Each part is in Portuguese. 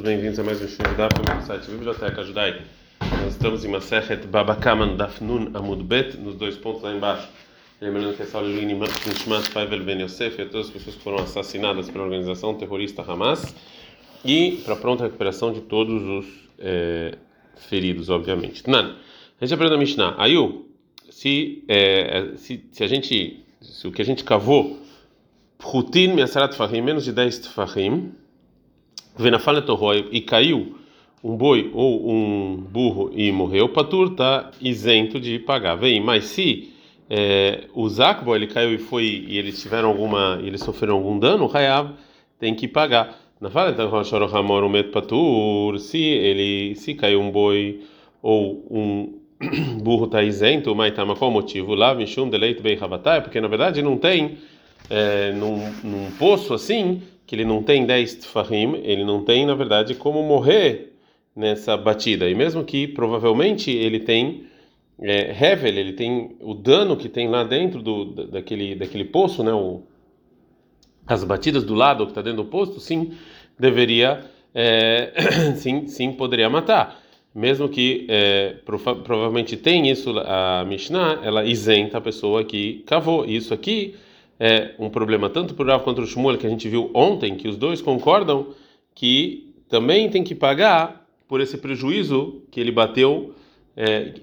Bem-vindos a mais um show da do site Biblioteca Judaica. Nós estamos em Masechet Babakaman Dafnun Amud Bet, nos dois pontos lá embaixo. Lembrando que essa aula é Nishmat Faivel Ben Yosef e todas as pessoas que foram assassinadas pela organização terrorista Hamas e para pronta recuperação de todos os é, feridos, obviamente. Nan, a gente aprende a Mishnah. Ayu, se, é, se, se a gente, se o que a gente cavou, Prutin Mesarat Fahim, menos de 10 Tfahim, e caiu um boi ou um burro e morreu, Patur está isento de pagar. Vem, mas se é, o Zakbo ele caiu e foi e eles tiveram alguma, eles sofreram algum dano, o Hayav tem que pagar. Na fala então Hamor met Patur, se ele se caiu um boi ou um burro está isento, mas tá, mas qual o motivo? Lá, Mishum deleito bem Havatai, porque na verdade não tem é, num, num poço assim que ele não tem 10 tfahim, ele não tem, na verdade, como morrer nessa batida. E mesmo que provavelmente ele tem é, Hevel, ele tem o dano que tem lá dentro do, daquele, daquele poço, né? O, as batidas do lado que está dentro do poço, sim, deveria, é, sim, sim, poderia matar. Mesmo que é, prova provavelmente tem isso, a Mishnah, ela isenta a pessoa que cavou. Isso aqui é um problema tanto para o Rav quanto o Shmuel, que a gente viu ontem, que os dois concordam que também tem que pagar por esse prejuízo que ele bateu é,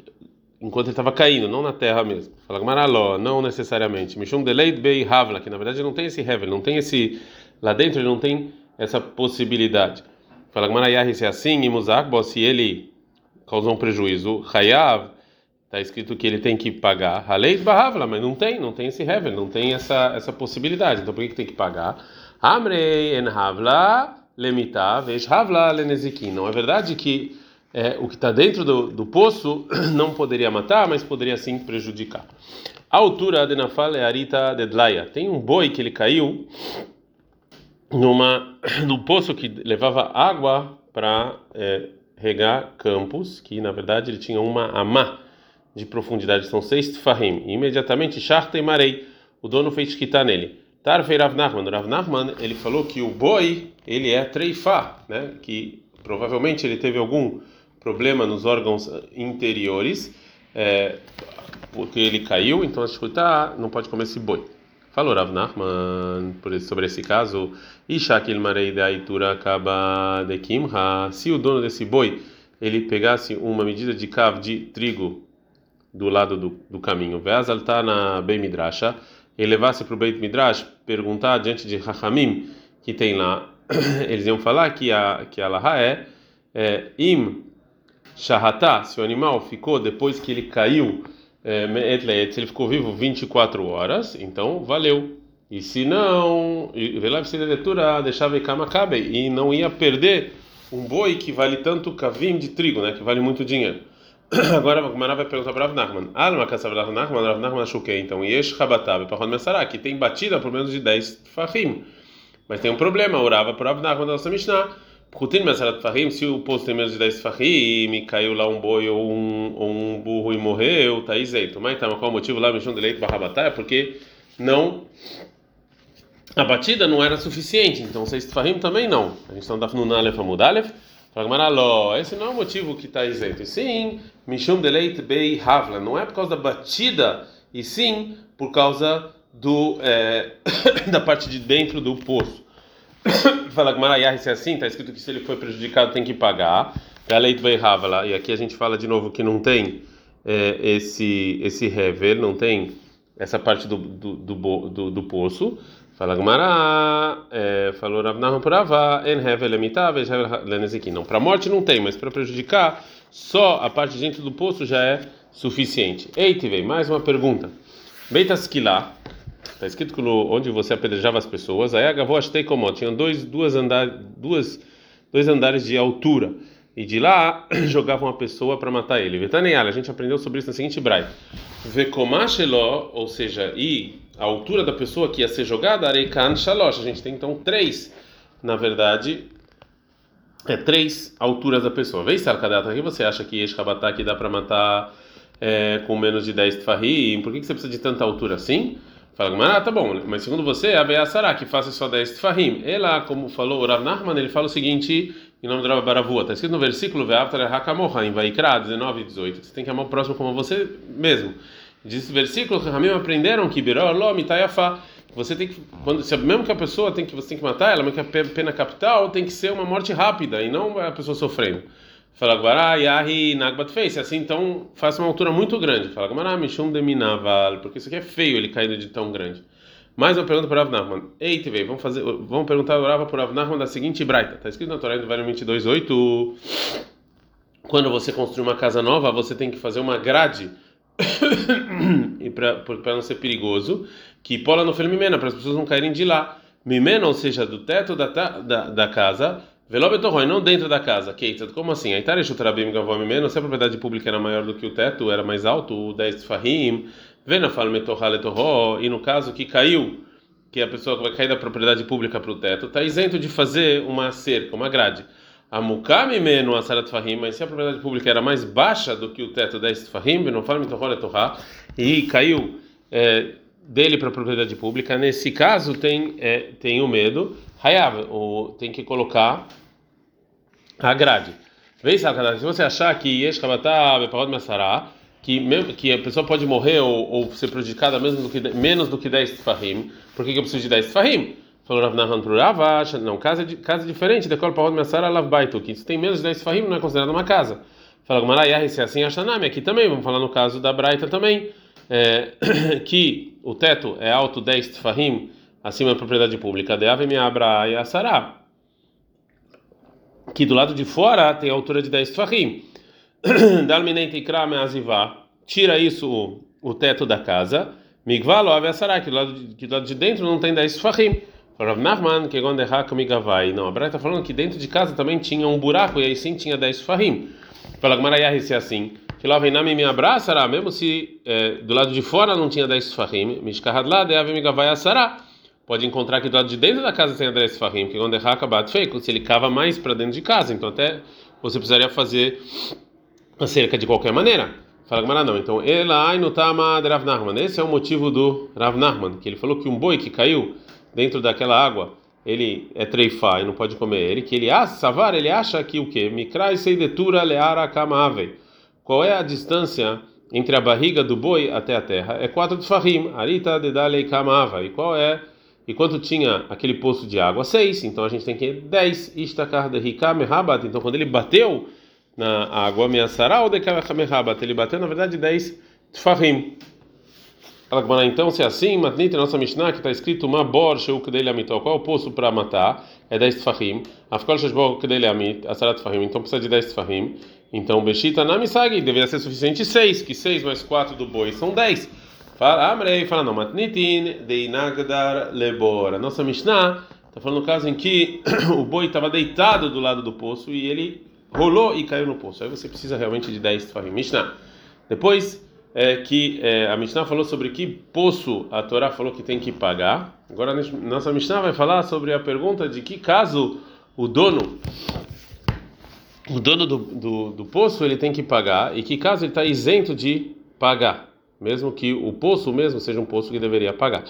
enquanto ele estava caindo, não na terra mesmo. Fala Maraló, não necessariamente. Mishum deleit bei havla, que na verdade não tem esse hevel, não tem esse lá dentro, ele não tem essa possibilidade. Fala Marayah, se é assim, imuzak, se ele causou um prejuízo, hayav Está escrito que ele tem que pagar a lei barravla, mas não tem, não tem esse heaven, não tem essa essa possibilidade. Então por que, que tem que pagar? Amrei en havla lemita vesh havla lenezikin. Não é verdade que é, o que está dentro do, do poço não poderia matar, mas poderia sim prejudicar. A altura de Nafal é Arita de Dlaia. Tem um boi que ele caiu numa no poço que levava água para é, regar campos, que na verdade ele tinha uma amá de profundidade são seis tfahim. E imediatamente Sharta e Marei, o dono fez quitar nele. Tarfei Rav Nachman. Rav Nachman, ele falou que o boi, ele é treifá, né? Que provavelmente ele teve algum problema nos órgãos interiores, é, porque ele caiu, então a escutar não pode comer esse boi. Falou Rav Nachman sobre esse caso, Ishakil Marei de Aitura acaba de Kimha. Se o dono desse boi ele pegasse uma medida de cav de trigo do lado do, do caminho. Veazal tá na Beit Midrasha, ele levasse para o Beit Midrash perguntar diante de Hachamim que tem lá, eles iam falar que a que a Laha é, é im shahatá, se o animal ficou depois que ele caiu, é, se ele ficou vivo 24 horas, então valeu. E se não, deixava e não ia perder um boi que vale tanto cavim de trigo, né, que vale muito dinheiro. Agora a Gumara vai perguntar para Rav Nachman. Alma kassav Rav Nachman, Rav Nachman que então Yesh para Ron Messará, que tem batida por menos de 10 fahim. Mas tem um problema, orava para Rav Nachman da nossa Mishnah. Putin Messarat Fahim, se o posto tem menos de 10 fahim e caiu lá um boi ou um, ou um burro e morreu, tá isento. Mas então, qual o motivo lá, Mishon de leite barrabatá? É porque não. A batida não era suficiente, então 6 fahim também não. A gente está no Dafnun Aleph Amud Aleph. Esse não é o motivo que está isento. E sim, Mishum Deleit Bei Havla. Não é por causa da batida, e sim por causa do é, da parte de dentro do poço. Fala Gmarayah, se é assim, está escrito que se ele foi prejudicado tem que pagar. Galeit Bei Havla. E aqui a gente fala de novo que não tem é, esse esse rever, não tem essa parte do, do, do, do, do poço. Fala Gumara, é, falou Rav Nahum por Avá, en hevel emitav, lenezekin. Não, para morte não tem, mas para prejudicar, só a parte de dentro do poço já é suficiente. Eite, vem, mais uma pergunta. Beitaskilá, está escrito que onde você apedrejava as pessoas, aí agavou achei como tinha dois, duas, andar, duas, dois andares de altura. E de lá jogavam uma pessoa para matar ele. Vetaneyala, a gente aprendeu sobre isso na seguinte braille. Vekomacheló, ou seja, e a altura da pessoa que ia ser jogada, Areikan Shalosh. A gente tem então três, na verdade, é três alturas da pessoa. Vê se aqui você acha que Eshkabatá aqui dá para matar é, com menos de 10 tfahim? Por que, que você precisa de tanta altura assim? Fala, ah, tá bom, mas segundo você, a Beassará, que faça só 10 tfahim. Ela, como falou o Rav Nachman, ele fala o seguinte, em nome do Rav Baravua. Está escrito no versículo Ve'avtar Hakamoha, em Vaikra 19 e 18. Você tem que amar o próximo como você mesmo. Diz esse versículo, Ramim aprenderam que. Você tem que, quando, mesmo que a pessoa tem que, você tem que matar ela, mas que a pena capital tem que ser uma morte rápida e não a pessoa sofrendo. Fala Gvará, Yahi, Nagbat fez. Assim, então, faça uma altura muito grande. Fala Gvará, Mishum Deminaval, porque isso aqui é feio ele caindo de tão grande. Mais uma pergunta para Rav Nachman. Ei, TV, vamos fazer, vamos perguntar Rava para Rav Nachman da seguinte braita. Está escrito na Torá do Vale 22:8. Quando você construir uma casa nova, você tem que fazer uma grade e para não ser perigoso, que pola no mimena para as pessoas não caírem de lá. Mimena, ou seja, do teto da, da, da casa, Velobetorroi, não dentro da casa. Keitzad, como assim? A Itaresh Utrabim Gavó Mimeno, se a propriedade pública era maior do que o teto, era mais alto, o 10 Fahim, Venafal Metorra Letorro, e no caso que caiu, que a pessoa vai cair da propriedade pública para o teto, está isento de fazer uma cerca, uma grade. A Mukami Meno Asarat Fahim, mas se a propriedade pública era mais baixa do que o teto 10 Fahim, Venafal Metorra Letorra, e caiu é, dele para a propriedade pública, nesse caso tem, é, tem o medo, Hayav, ou tem que colocar a grade. Vem, se você achar que Yesh Kabatá Beparod Masará, que que a pessoa pode morrer ou, ou ser prejudicada mesmo do que, menos do que 10 Tfahim, por que, que eu preciso de 10 Tfahim? Falou Rav Nahan para Ravash, não, casa, casa diferente, decora Parod Masará Lav Baitu, que se tem menos de 10 Tfahim não é considerado uma casa. Fala Gmarayah, se é assim, Ashanami, aqui também, vamos falar no caso da Braita também, é, que o teto é alto 10 Tfahim acima da propriedade pública, de Ave Abra e Asará que do lado de fora tem a altura de 10 tfahim. Tira isso o, o teto da casa. Migvalo lado de, que do lado de dentro não tem 10 tfahim. Rav Nachman, que gonderhaka migavai. Não, a Braita está falando que dentro de casa também tinha um buraco e aí sim tinha 10 tfahim. Fala Gmarayah, se é assim. Que lá vem me abraçará, mesmo se é, do lado de fora não tinha 10 tfahim. Mishkahadla de ave migavai asará pode encontrar que do lado de dentro da casa tem Andrés Fahim, que quando é Hakabat feito, se ele cava mais para dentro de casa, então até você precisaria fazer a cerca de qualquer maneira. Fala Gamara não. Então, ela no tama Rav Nachman. Esse é o motivo do Rav Nachman, que ele falou que um boi que caiu dentro daquela água, ele é treifá e não pode comer ele, que ele savar, ele acha que o quê? Mikrai seidetura leara kamave. Qual é a distância entre a barriga do boi até a terra? É quatro de. Arita dedalei kamava. E qual é e quanto tinha aquele poço de água? Seis. Então a gente tem que 10. Istakar de. Então quando ele bateu na água, Meassará ou Dekamehabat, ele bateu na verdade 10 Tfahim. Então, se é assim, Matnit, nossa Mishnah, que está escrito uma bor sheuk dele amitou, qual é o poço para matar? É 10 tfahim. Afkol sheshbok dele amit, asarat tfahim. Então precisa de 10 tfahim. Então, Beshita namisagi, deveria ser suficiente 6, que 6 mais 4 do boi são 10. Fala, Amrei, fala não, matnitin de inagdar lebora. Nossa Mishnah está falando no caso em que o boi estava deitado do lado do poço e ele rolou e caiu no poço. Aí você precisa realmente de 10 tefahim. Mishnah. Depois é, que é, a Mishnah falou sobre que poço a Torá falou que tem que pagar. Agora nossa Mishnah vai falar sobre a pergunta de que caso o dono o dono do, do, do poço ele tem que pagar e que caso ele está isento de pagar mesmo que o poço mesmo seja um poço que deveria pagar.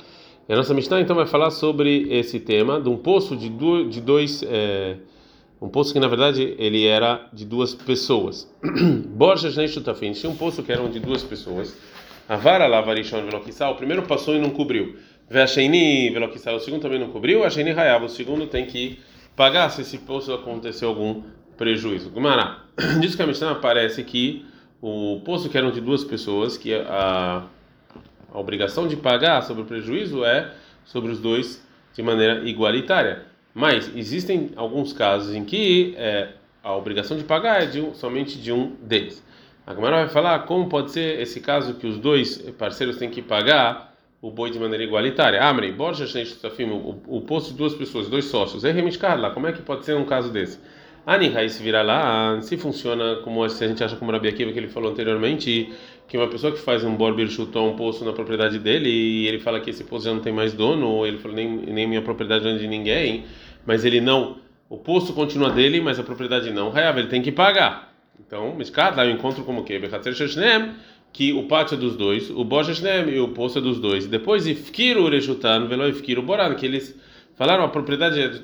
E a nossa Mishnah então vai falar sobre esse tema de um poço de, de dois, é, um poço que na verdade ele era de duas pessoas. Borja Shutafin tinha um poço que era de duas pessoas. A vara lá, varishon veloquissal, o primeiro passou e não cobriu. Veacheini veloquissal, o segundo também não cobriu. A Sheini raiava, o segundo tem que pagar se esse poço aconteceu algum prejuízo. Gumará, diz que a Mishnah parece que o poço que eram de duas pessoas, que a, a obrigação de pagar sobre o prejuízo é sobre os dois de maneira igualitária. Mas existem alguns casos em que é, a obrigação de pagar é de um, somente de um deles. A Gamara vai falar como pode ser esse caso que os dois parceiros têm que pagar o boi de maneira igualitária. Amrei, Borja, o, o poço de duas pessoas, dois sócios. É lá. Como é que pode ser um caso desse? Anihai se vira lá, se funciona como a gente acha como Rabi Akiva que ele falou anteriormente, que uma pessoa que faz um borbir chutou um poço na propriedade dele e ele fala que esse poço já não tem mais dono, ou ele falou nem, nem minha propriedade não é de ninguém, mas ele não, o poço continua dele, mas a propriedade não, Hayav, ele tem que pagar. Então, lá eu encontro como que que o pátio é dos dois, o Boshashnem e o poço é dos dois. Depois, Ifkiru Reshutan, Velo Ifkiru Boran, que eles falaram a propriedade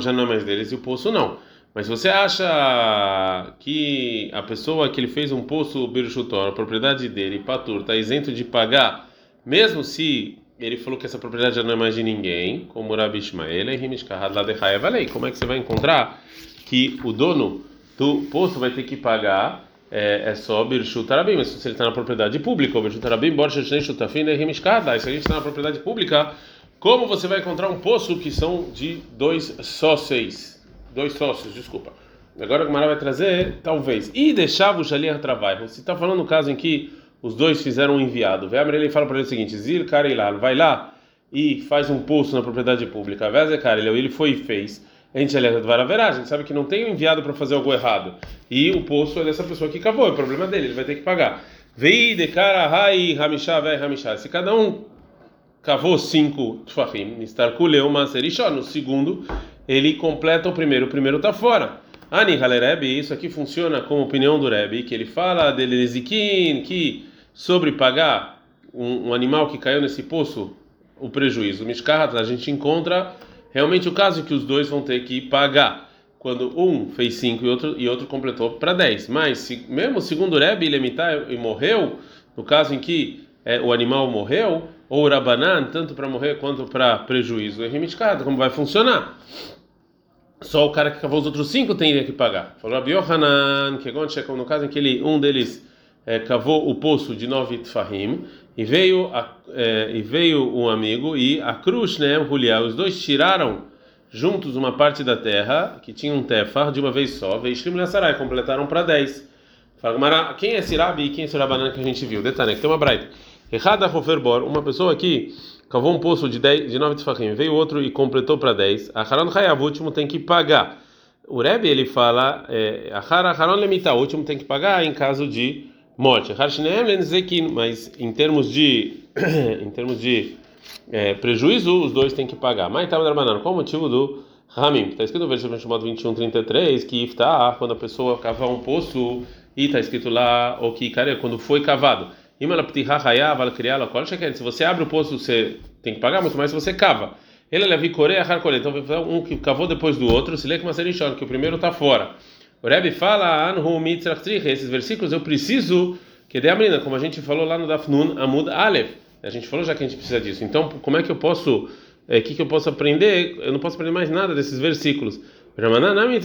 já não é mais deles e o poço não. Mas se você acha que a pessoa que ele fez um poço Birshutor, a propriedade dele, Patur, está isento de pagar, mesmo se ele falou que essa propriedade já não é mais de ninguém, como Rabi Ishmael, como é que você vai encontrar que o dono do poço vai ter que pagar é, é só Birshut Arabim, mas se ele está na propriedade pública, Birshut Arabim, Borja Shnei Shutafim, Nehimishkada, se a gente está na propriedade pública, como você vai encontrar um poço que são de dois sócios? Dois sócios, desculpa. Agora o Gamara vai trazer, talvez. E deixava o Shaliach trabalho. Você está falando no caso em que os dois fizeram um enviado. Veja, ele fala para ele o seguinte: Zir Karilal, vai lá e faz um poço na propriedade pública. Veze Karilal, ele foi e fez. A gente a gente sabe que não tem um enviado para fazer algo errado. E o poço é dessa pessoa que cavou, é o problema dele, ele vai ter que pagar. Vei de cara, rai, ramishá, vai, ramishá. Se cada um cavou cinco tfahim, estarculeu uma serishó, no segundo ele completa o primeiro, o primeiro está fora. Ani Halerebe, isso aqui funciona como opinião do Rebbe, que ele fala dele que sobre pagar um, um, animal que caiu nesse poço, o prejuízo. Mishkahat, a gente encontra realmente o caso que os dois vão ter que pagar. Quando um fez cinco e outro, e outro completou para dez. Mas, se, mesmo segundo o Rebbe, ele emitar e morreu, no caso em que é, o animal morreu, ou Rabanan, tanto para morrer quanto para prejuízo, é como vai funcionar? Só o cara que cavou os outros cinco teria que pagar. Falou Rabi Yohanan, que no caso em que ele, um deles é, cavou o poço de nove tfahim e veio a, é, e veio um amigo e a cruz, né, o os dois tiraram juntos uma parte da terra que tinha um tefar de uma vez só, veio Shlim Sarai, completaram para dez. Fala, quem é esse Rabi e quem é esse Rabanan que a gente viu? Detalhe, que tem uma braita. Errada Hoferbor, uma pessoa aqui cavou um poço de, 10, de 9 tefachim, veio outro e completou para 10, a Haran Hayav, o último tem que pagar. O Rebbe, ele fala, é, a Haran Lemita, o último tem que pagar em caso de morte. Mas em termos de, em termos de é, prejuízo, os dois têm que pagar. Mas estava trabalhando qual o motivo do Ramim? Está escrito no versículo chamado 21, 33, que está quando a pessoa cava um poço, e está escrito lá, o que, cara, quando foi cavado se você abre o poço, você tem que pagar muito mais se você cava. Ele leva coreia harcolhe. Então, um que cavou depois do outro, se lê que uma que o primeiro está fora. O Rebbe fala, Anhu esses versículos eu preciso que dê a menina, como a gente falou lá no Dafnun Amud Aleph. A gente falou já que a gente precisa disso. Então, como é que eu posso, o é, que, que eu posso aprender? Eu não posso aprender mais nada desses versículos. Ramananami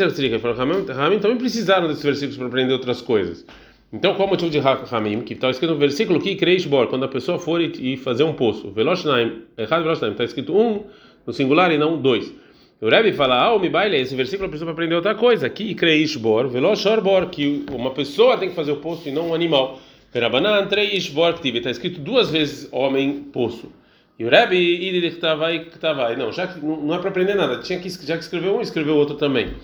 também precisaram desses versículos para aprender outras coisas. Então, qual é o motivo de Hamim? Que está escrito no versículo que Bor, quando a pessoa for e fazer um poço. Veloshnaim, errado Veloshnaim, está escrito um no singular e não dois. O Rebbe fala, ah, o Mibaile, esse versículo a pessoa para aprender outra coisa. Aqui, Bor, Veloshor que uma pessoa tem que fazer o poço e não um animal. Verabanan, Bor, que está escrito duas vezes homem, poço. E o Rebbe, Idi, vai. Não, já que não é para aprender nada, tinha que, já que escreveu um, escreveu outro também.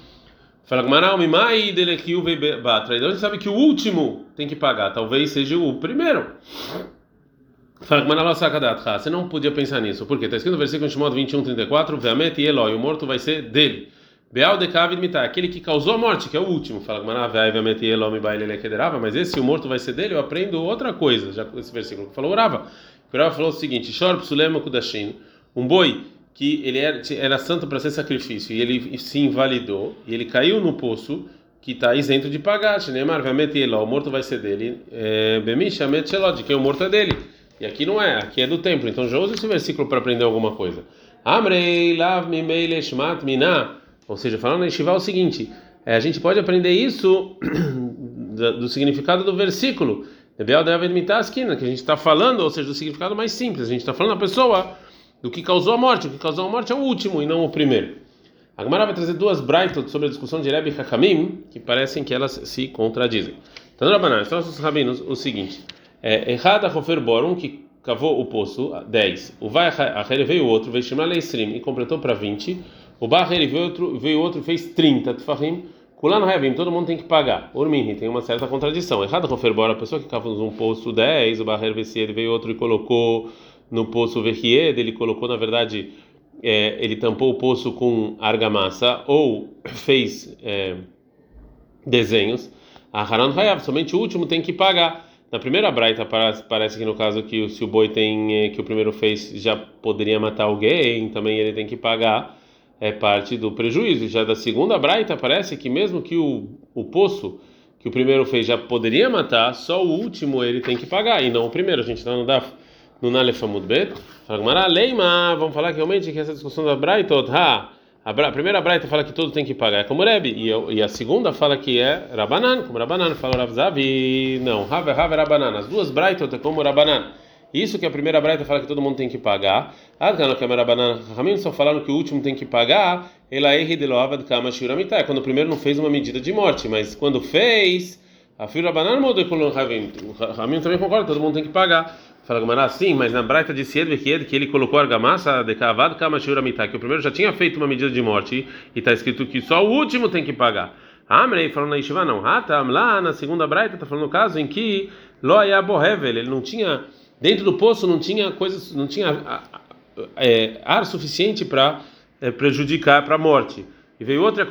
Fala Gmaral, Mimai Delekiu Batra. Então a gente sabe que o último tem que pagar, talvez seja o primeiro. Fala Gmaral Sakadatha. Você não podia pensar nisso, porque está escrito no versículo de modo 21, 34: Veamet Eloi, o morto vai ser dele. Beal de Kavid Mitá, aquele que causou a morte, que é o último. Fala Gmaral, Veamet Eloi, Mibai Lelekederava. Mas esse, o morto vai ser dele, eu aprendo outra coisa, já com esse versículo que falou Urava. O Urava falou o seguinte: Shor Psulema Kudashin, um boi que ele era, era santo para ser sacrifício e ele se invalidou e ele caiu no poço que está isento de pagar. Neymar vai ele, o morto vai ser dele. É, Bemisha de quem o morto é dele. E aqui não é, aqui é do templo. Então já usa esse versículo para aprender alguma coisa. Amrei lav mimei mina. Ou seja, falando em é o seguinte: é, a gente pode aprender isso do significado do versículo. Que a gente está falando, ou seja, do significado mais simples. A gente está falando a pessoa do que causou a morte. O que causou a morte é o último e não o primeiro. A Gemara vai trazer duas braitot sobre a discussão de Rebbe e Hakamim, que parecem que elas se contradizem. Então, Rabanan, estão os rabinos o seguinte: é, Errada Hofer Borum, que cavou o poço, 10. O Vai Aher veio outro, veio Shimra Leistrim e completou para 20. O Baheri veio outro, veio outro fez 30 Tfahim. Kulano Revim, todo mundo tem que pagar. Urmin, tem uma certa contradição. Errada Hofer Borum, a pessoa que cavou um poço 10, o Baheri veio outro e colocou no poço Verried, ele colocou, na verdade, é, ele tampou o poço com argamassa ou fez é, desenhos. A Haran Hayav, somente o último tem que pagar. Na primeira braita parece que no caso que se o boi tem é, que o primeiro fez já poderia matar alguém, também ele tem que pagar. é parte do prejuízo. Já da segunda braita parece que mesmo que o, o poço que o primeiro fez já poderia matar, só o último ele tem que pagar e não o primeiro. A gente está no Daf, no Nalefamud Bet. Fala, Leima, vamos falar que realmente que essa discussão da braita, ha, a, a primeira braita fala que todo tem que pagar, é como Rebbe, e, e a segunda fala que é Rabanan, como Rabanan, fala Ravzavi, não, Rave, Rave, Rabanan, as duas braitas é como Rabanan. Isso que a primeira braita fala que todo mundo tem que pagar. Adkana Kamera Banana Ramim só falaram que o último tem que pagar. Ela erre de loava de kama É quando o primeiro não fez uma medida de morte, mas quando fez, a filha banana mudou com Ramim. Ramim também concorda, todo mundo tem que pagar. Fala Gamara, sim, mas na braita de Sied que ele colocou argamassa de cavado kama que o primeiro já tinha feito uma medida de morte e está escrito que só o último tem que pagar. Amrei falou na Ishiva não. Hatam lá na segunda braita está falando no caso em que Loia Bohevel, ele não tinha Dentro do poço não tinha coisas, não tinha é, ar suficiente para é, prejudicar para a morte. E veio outra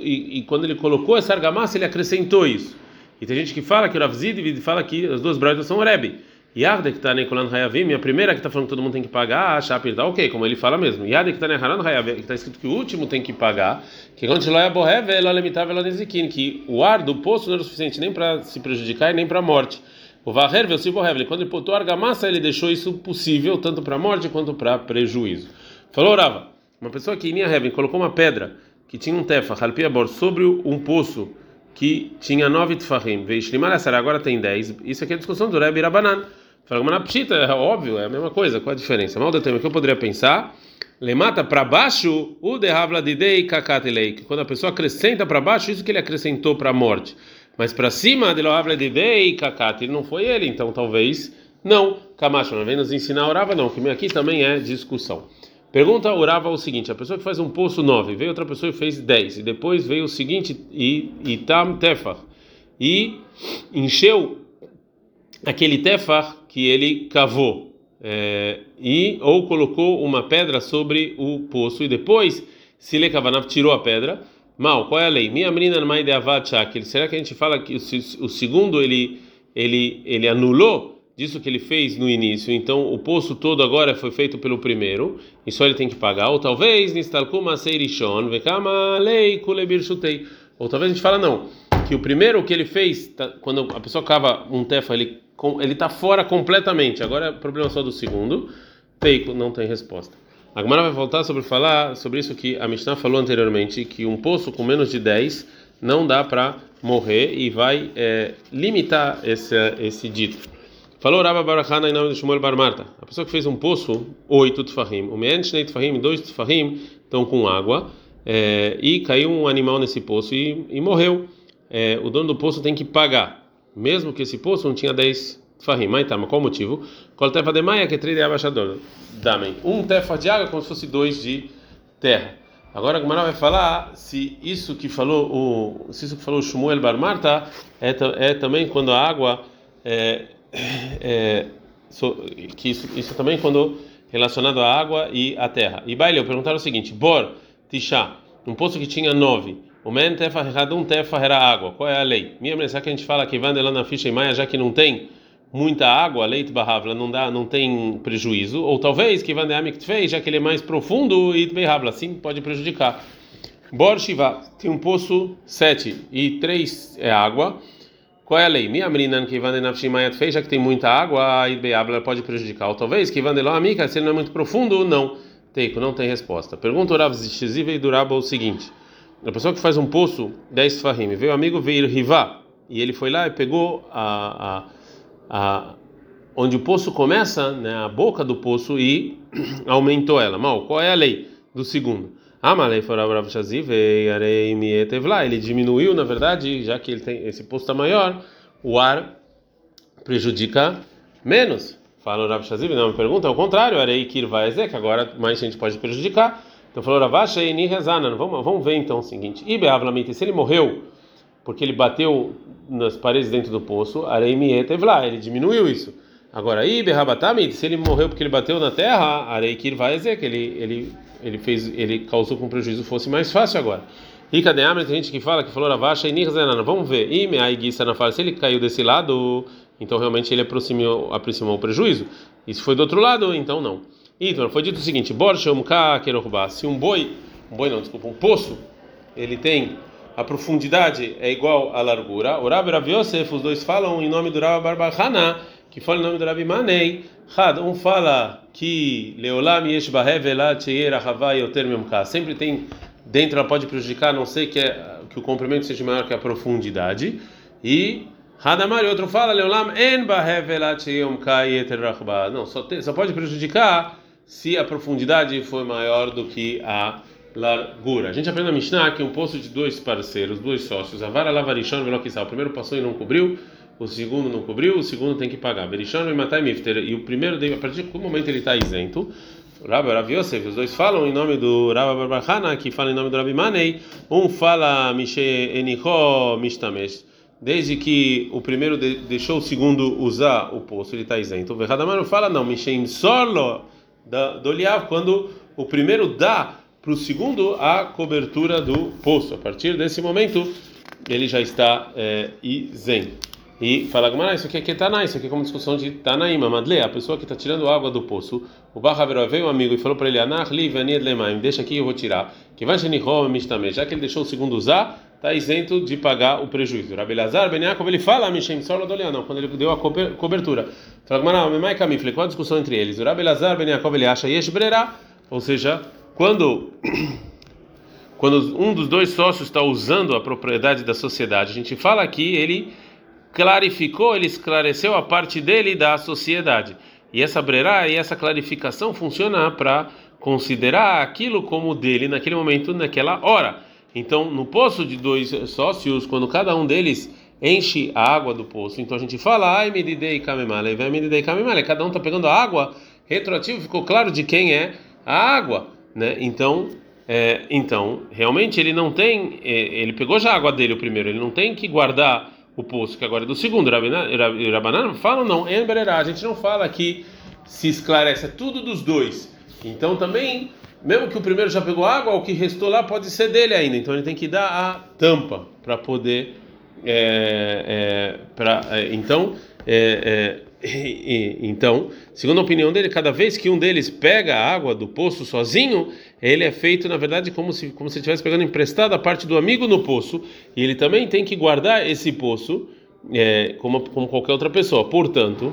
e, e, quando ele colocou essa argamassa ele acrescentou isso. E tem gente que fala que o Ravzid fala que as duas braitas são Rebbe. Yarde que está Nekolan Hayavim, a primeira que está falando que todo mundo tem que pagar, a Shapir está ok, como ele fala mesmo. Yarde que está Neharan Hayavim, que está escrito que o último tem que pagar, que quando Shiloh Borreve, ela limitava ela que o ar do poço não era suficiente nem para se prejudicar e nem para a morte. O Varrer Velsibohev, quando ele botou argamassa, ele deixou isso possível tanto para morte quanto para prejuízo. Falou Rava, uma pessoa que em Heaven colocou uma pedra que tinha um tefa, halpiabor, sobre um poço que tinha nove tefahim, veio Shlimar agora tem dez. Isso aqui é a discussão do Rebbe Rabanan. Fala, mas na pshita, é óbvio, é a mesma coisa, qual a diferença? Mal tema que eu poderia pensar, lemata para baixo, o derravla de dei kakatelei, quando a pessoa acrescenta para baixo, isso que ele acrescentou para a morte. Mas para cima de Lohavle de Dei Kakati, não foi ele, então talvez não. Camacho, não vem nos ensinar a Urava, não, que aqui também é discussão. Pergunta Urava o seguinte: a pessoa que faz um poço 9, veio outra pessoa e fez 10, e depois veio o seguinte, e, e tam tefar, e encheu aquele tefar que ele cavou, é, e ou colocou uma pedra sobre o poço, e depois, se ele cavanav tirou a pedra Mal, qual é a lei? Minha menina mãe de Avatchak. Será que a gente fala que o segundo ele ele ele anulou disso que ele fez no início? Então o poço todo agora foi feito pelo primeiro e só ele tem que pagar. Ou talvez nistalkuma seirishon vekama lei kulebir shutei. Ou talvez a gente fala não, que o primeiro que ele fez tá, quando a pessoa cava um tefa ele ele está fora completamente. Agora é problema só do segundo. Teiko não tem resposta. A Gemara vai voltar sobre falar sobre isso que a Mishnah falou anteriormente, que um poço com menos de 10 não dá para morrer e vai é, limitar esse, esse dito. Falou Rabba Barachana em nome de Shmuel Bar Marta. A pessoa que fez um poço, oito tefahim, o me'en shnei tefahim, dois tefahim estão com água, é, e caiu um animal nesse poço e, e morreu. É, o dono do poço tem que pagar, mesmo que esse poço não tinha 10 Fahim, mas tá, mas qual o motivo? Qual tefa de maia que trilha abaixador? Damen. Um tefa de água como se fosse dois de terra. Agora a Gemara vai falar se isso que falou o se isso que falou Shmuel Bar Marta é, é também quando a água é, é so, que isso, isso também quando relacionado à água e à terra. E Baile, eu perguntaram o seguinte: Bor Tisha, um poço que tinha nove o men tefa um tefa era água. Qual é a lei? Minha mensagem que a gente fala que vai lá na ficha em maia já que não tem muita água, leite barravla, não dá, não tem prejuízo, ou talvez que vandeamik fez, já que ele é mais profundo e beirravla, assim pode prejudicar. Bor Shiva tem um poço 7 e 3 é água. Qual é a lei? Minha menina que vandenafshimayat fez, já que tem muita água e beirravla pode prejudicar. Ou talvez que vandeloamika, se ele não é muito profundo, não. Teiko, não tem resposta. Pergunta o Rav Zichiziva e Duraba o seguinte: a pessoa que faz um poço 10 fahim, veio o amigo veio Riva e ele foi lá e pegou a, a a, onde o poço começa, né, a boca do poço, e aumentou ela. Mal, qual é a lei do segundo? Ele diminuiu, na verdade, já que ele tem esse poço está maior, o ar prejudica menos. Fala o Rav Shaziv, não pergunta, ao contrário, Arei Kirvaezek, agora mais gente pode prejudicar. Então falou Ravasha e Nihezanan, vamos, vamos ver então o seguinte: Ibeavlamite, se ele morreu porque ele bateu nas paredes dentro do poço, Arei lá, ele diminuiu isso. Agora, aí, Berrabatami, se ele morreu porque ele bateu na terra, Arei Kir vai que ele, ele, ele, fez, ele causou com prejuízo fosse mais fácil agora. E cadê a gente que fala que falou Ravacha e Nirzenana, vamos ver. E me Aiguissa na fala, se ele caiu desse lado, então realmente ele aproximou, aproximou o prejuízo. Se foi do outro lado, então não. Então, foi dito o seguinte: se um boi um boi não, desculpa, um poço, ele tem a profundidade é igual à largura. O Rabi Rav Yosef, os dois falam em nome do Rabi Barbahana, que fala em nome do Rabi Manei. Had, um fala que Leolam Yesh. Sempre tem dentro, ela pode prejudicar, a não sei que, é, que o comprimento seja maior que a profundidade. E Hadamar, outro fala Leolam En Bahevelat Rachba. Não, só, tem, só pode prejudicar se a profundidade for maior do que a largura. A gente aprende na Mishnah que um poço de dois parceiros, dois sócios, a vara lavarishon. O primeiro passou e não cobriu, o segundo não cobriu, o segundo tem que pagar. Verishon e matai mifter. E o primeiro, a partir do momento ele está isento. Rabbi Rav Yosef, os dois falam em nome do Rabbi Barbachana, que fala em nome do Rabbi Manei. Um fala Mishe Enicho Mishtamesh. Desde que o primeiro deixou o segundo usar o poço, ele está isento. O Verradamano fala, não, Mishem Sorlo do Liav, quando o primeiro dá para o segundo a cobertura do poço. A partir desse momento, ele já está é, isento. E fala, Gamara, isso aqui é Ketaná, isso aqui é como discussão de Tanaim, Madle, a pessoa que está tirando água do poço. O Barra veio um amigo e falou para ele, Anach li lemaim, deixa aqui eu vou tirar. Que vai já que ele deixou o segundo usar, está isento de pagar o prejuízo. Rabelazar, Ben Yaakov, ele fala, Mishem Solo não, quando ele deu a cobertura. Kamifle, qual a discussão entre eles? O Rabelazar, Ben Yaakov, ele acha Yesh Brera, ou seja, quando quando um dos dois sócios está usando a propriedade da sociedade, a gente fala que ele clarificou, ele esclareceu a parte dele da sociedade. E essa brerá e essa clarificação funciona para considerar aquilo como dele naquele momento, naquela hora. Então, no poço de dois sócios, quando cada um deles enche a água do poço, então a gente fala, ai, medidei kamemale, vem medidei kamemale, cada um está pegando a água, retroativo, ficou claro de quem é a água né? Então, é, então realmente ele não tem, é, ele pegou já a água dele o primeiro, ele não tem que guardar o poço que agora é do segundo. Rabanan fala não, a gente não fala que se esclarece é tudo dos dois. Então também, mesmo que o primeiro já pegou água, o que restou lá pode ser dele ainda. Então ele tem que dar a tampa para poder, é, é, para é, então é, então, segundo a opinião dele, cada vez que um deles pega a água do poço sozinho, ele é feito, na verdade, como se como se estivesse pegando emprestada a parte do amigo no poço, e ele também tem que guardar esse poço é, como, como qualquer outra pessoa. Portanto,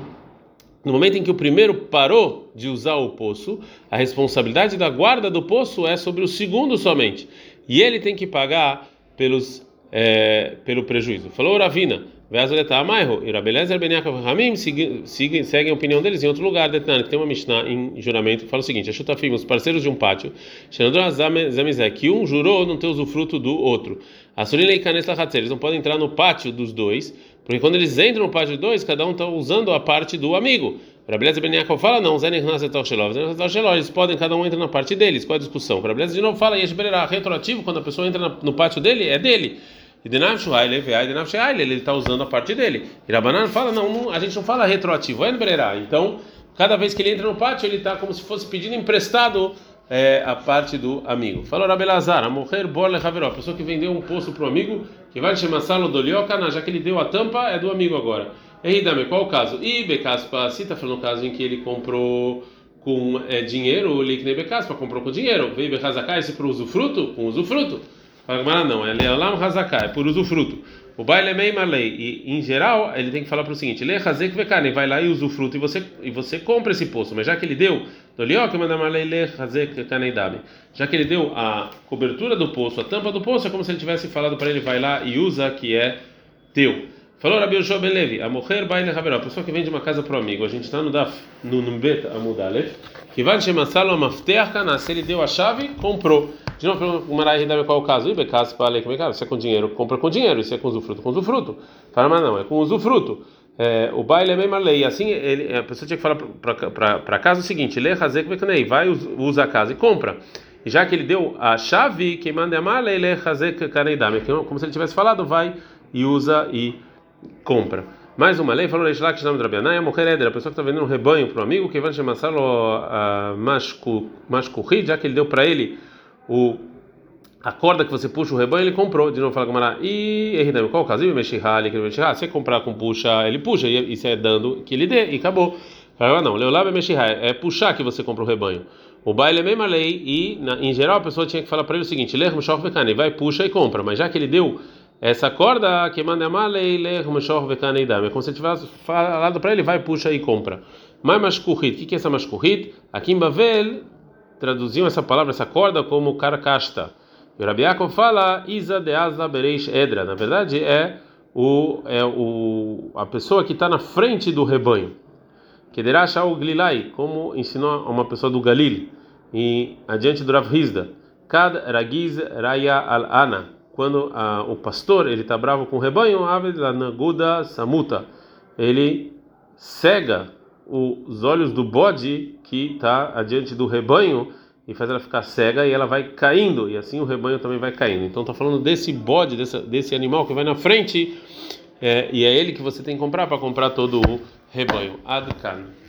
no momento em que o primeiro parou de usar o poço, a responsabilidade da guarda do poço é sobre o segundo somente, e ele tem que pagar pelos é, pelo prejuízo. Falou Ravina. Vezaleta Amaiho, e Rabelezer Ben Yaakov Ramim seguem a opinião deles em outro lugar, Detan, tem uma Mishnah em juramento fala o seguinte: Ashutafim, os parceiros de um pátio, que um jurou não ter usufruto do outro. Asurina e Kanes eles não podem entrar no pátio dos dois, porque quando eles entram no pátio dos dois, cada um está usando a parte do amigo. Rabelezer Ben Yaakov fala, não, eles podem, cada um entra na parte deles. Qual é a discussão? Rabelezer de novo fala, e retroativo, quando a pessoa entra no pátio dele, é dele. E Denav Shuhaile, Shuhaile, ele está usando a parte dele. E Rabanan fala, não, a gente não fala retroativo, é. Então, cada vez que ele entra no pátio, ele está como se fosse pedindo emprestado é, a parte do amigo. Falou Rabelazar, a morrer borle haveró, a pessoa que vendeu um poço para o amigo, que vai chamar salo do liokana, já que ele deu a tampa, é do amigo agora. Ei, dame, qual o caso? E Becaspa, se está falando o caso em que ele comprou com é, dinheiro, o Liknei Becaspa comprou com dinheiro, veio Becazakai, esse para usufruto, com usufruto. Agmará não, é Leolam Hazaká, é por usufruto. O baile é meio malei. E em geral, ele tem que falar para o seguinte: Le Hazek Vekane, vai lá e fruto e você, e você compra esse poço. Mas já que ele deu. Já que ele deu a cobertura do poço, a tampa do poço, é como se ele tivesse falado para ele: vai lá e usa que é teu. Falou Rabi Yoshua Ben Levi, a mulher baile haverá, a pessoa que vende uma casa para o amigo. A gente está no Daf, no Numbet Amudalef, que vai chamar Salo Amafter Kana, se ele deu a chave, comprou. De novo, o Marai Hidame, qual é o caso? Ibe, caso para ler, como é que é? Se é com dinheiro, compra com dinheiro, se é com usufruto, com usufruto. Fala, mas não, é com usufruto. É, o baile é mesma lei. Assim, ele, a pessoa tinha que falar para casa o seguinte: lê Hazek Vekanei, vai, usa a casa e compra. Já que ele deu a chave, quem manda é amar, lê Hazek Kaneidame. Como se ele tivesse falado, vai e usa e compra. Mais uma lei, falou Reishlak Shnam Drabianai, a mulher éder, a pessoa que está vendendo um rebanho para um amigo, que vai chamar Salo Mashkuhi, já que ele deu para ele o a corda que você puxa o rebanho, ele comprou. De novo fala Gamara. E Eridami, qual o caso? Se você comprar com puxa, ele puxa, e se é dando que ele dê, e acabou. Fala, não, Leolab é puxar que você compra o rebanho. O baile é a lei e na, em geral a pessoa tinha que falar para ele o seguinte: Ler Meshor Vekane, vai, puxa e compra. Mas já que ele deu essa corda, que manda a lei, Ler Meshor Vekane e dá. É como se tivesse falado para ele: vai, puxa e compra. Mas mashkuhit, o que é essa mashkuhit? Aqui em Bavel traduziam essa palavra, essa corda, como karkasta. E o Rabiakov fala: Isa de Asa Bereish Edra. Na verdade é o, é o, a pessoa que está na frente do rebanho. Kederash o Glilai, como ensinou uma pessoa do Galil, e adiante do Rav Hizda. Kad Ragiz Raya Al-Ana, quando a, o pastor ele está bravo com o rebanho, Aved Lanaguda Samuta, ele cega os olhos do bode que está adiante do rebanho e faz ela ficar cega e ela vai caindo, e assim o rebanho também vai caindo. Então está falando desse bode, desse, desse animal que vai na frente, é, e é ele que você tem que comprar para comprar todo o rebanho. Adkan.